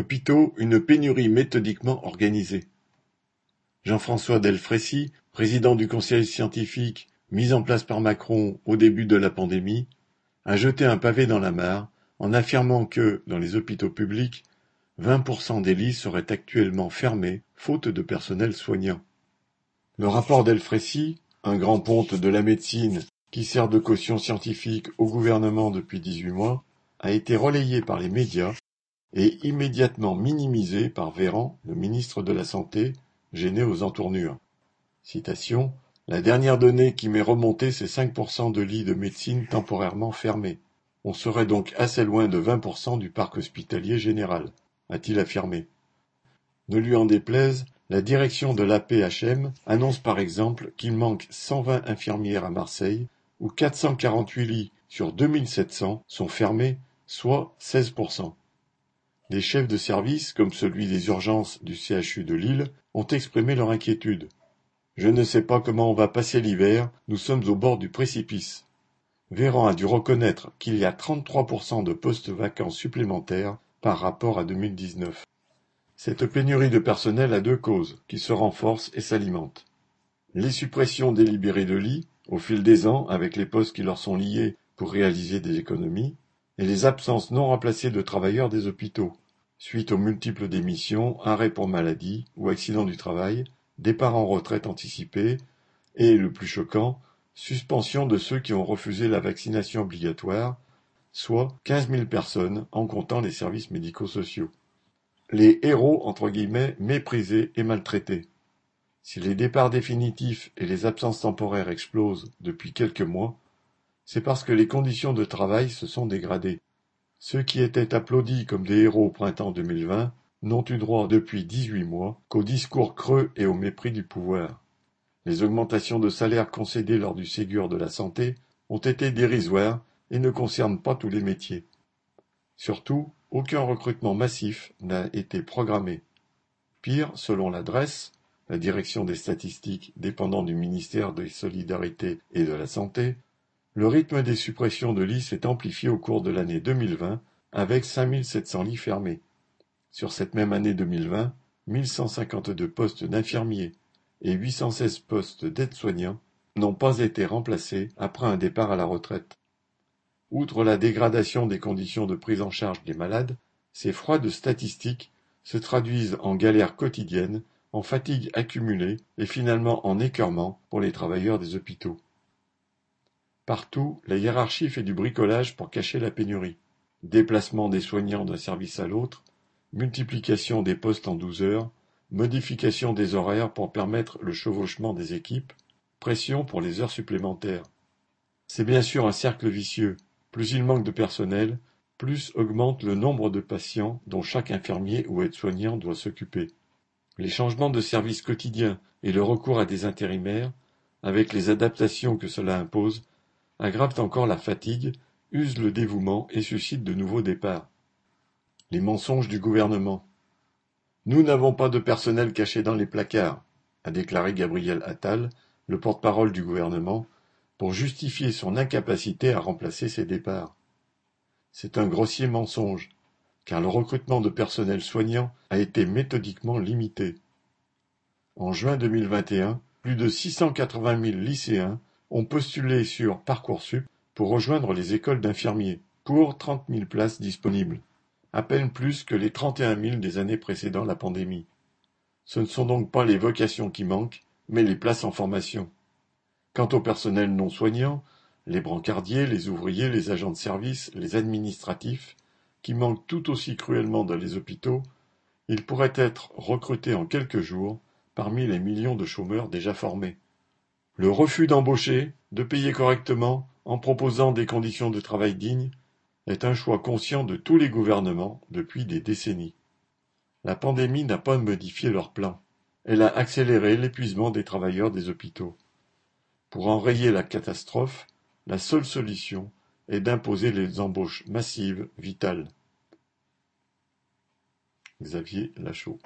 Hôpitaux, une pénurie méthodiquement organisée. Jean-François Delfrécy, président du conseil scientifique mis en place par Macron au début de la pandémie, a jeté un pavé dans la mare en affirmant que, dans les hôpitaux publics, 20% des lits seraient actuellement fermés faute de personnel soignant. Le rapport Delfrécy, un grand ponte de la médecine qui sert de caution scientifique au gouvernement depuis 18 mois, a été relayé par les médias et immédiatement minimisé par Véran, le ministre de la Santé, gêné aux entournures. Citation La dernière donnée qui m'est remontée, c'est 5% de lits de médecine temporairement fermés. On serait donc assez loin de 20% du parc hospitalier général, a-t-il affirmé. Ne lui en déplaise, la direction de l'APHM annonce par exemple qu'il manque 120 infirmières à Marseille, où 448 lits sur 2700 sont fermés, soit 16%. Des chefs de service, comme celui des urgences du CHU de Lille, ont exprimé leur inquiétude. Je ne sais pas comment on va passer l'hiver, nous sommes au bord du précipice. Véran a dû reconnaître qu'il y a 33% de postes vacants supplémentaires par rapport à 2019. Cette pénurie de personnel a deux causes, qui se renforcent et s'alimentent. Les suppressions délibérées de lits, au fil des ans, avec les postes qui leur sont liés pour réaliser des économies, et les absences non remplacées de travailleurs des hôpitaux, suite aux multiples démissions, arrêts pour maladie ou accidents du travail, départ en retraite anticipée et, le plus choquant, suspension de ceux qui ont refusé la vaccination obligatoire, soit 15 000 personnes en comptant les services médico-sociaux. Les héros, entre guillemets, méprisés et maltraités. Si les départs définitifs et les absences temporaires explosent depuis quelques mois, c'est parce que les conditions de travail se sont dégradées. Ceux qui étaient applaudis comme des héros au printemps 2020 n'ont eu droit depuis 18 mois qu'aux discours creux et au mépris du pouvoir. Les augmentations de salaire concédées lors du Ségur de la santé ont été dérisoires et ne concernent pas tous les métiers. Surtout, aucun recrutement massif n'a été programmé. Pire, selon l'adresse, la direction des statistiques dépendant du ministère des Solidarités et de la Santé, le rythme des suppressions de lits s'est amplifié au cours de l'année 2020 avec 5700 lits fermés. Sur cette même année 2020, 1152 postes d'infirmiers et 816 postes d'aides-soignants n'ont pas été remplacés après un départ à la retraite. Outre la dégradation des conditions de prise en charge des malades, ces froides statistiques se traduisent en galères quotidiennes, en fatigue accumulée et finalement en écœurement pour les travailleurs des hôpitaux. Partout, la hiérarchie fait du bricolage pour cacher la pénurie. Déplacement des soignants d'un service à l'autre, multiplication des postes en douze heures, modification des horaires pour permettre le chevauchement des équipes, pression pour les heures supplémentaires. C'est bien sûr un cercle vicieux. Plus il manque de personnel, plus augmente le nombre de patients dont chaque infirmier ou aide-soignant doit s'occuper. Les changements de service quotidiens et le recours à des intérimaires, avec les adaptations que cela impose, aggravent encore la fatigue, usent le dévouement et suscitent de nouveaux départs. Les mensonges du gouvernement. Nous n'avons pas de personnel caché dans les placards, a déclaré Gabriel Attal, le porte-parole du gouvernement, pour justifier son incapacité à remplacer ces départs. C'est un grossier mensonge, car le recrutement de personnel soignant a été méthodiquement limité. En juin 2021, plus de 680 000 lycéens ont postulé sur Parcoursup pour rejoindre les écoles d'infirmiers, pour trente mille places disponibles, à peine plus que les trente et un mille des années précédant la pandémie. Ce ne sont donc pas les vocations qui manquent, mais les places en formation. Quant au personnel non soignant, les brancardiers, les ouvriers, les agents de service, les administratifs, qui manquent tout aussi cruellement dans les hôpitaux, ils pourraient être recrutés en quelques jours parmi les millions de chômeurs déjà formés. Le refus d'embaucher, de payer correctement, en proposant des conditions de travail dignes, est un choix conscient de tous les gouvernements depuis des décennies. La pandémie n'a pas modifié leur plan. Elle a accéléré l'épuisement des travailleurs des hôpitaux. Pour enrayer la catastrophe, la seule solution est d'imposer les embauches massives vitales. Xavier Lachaud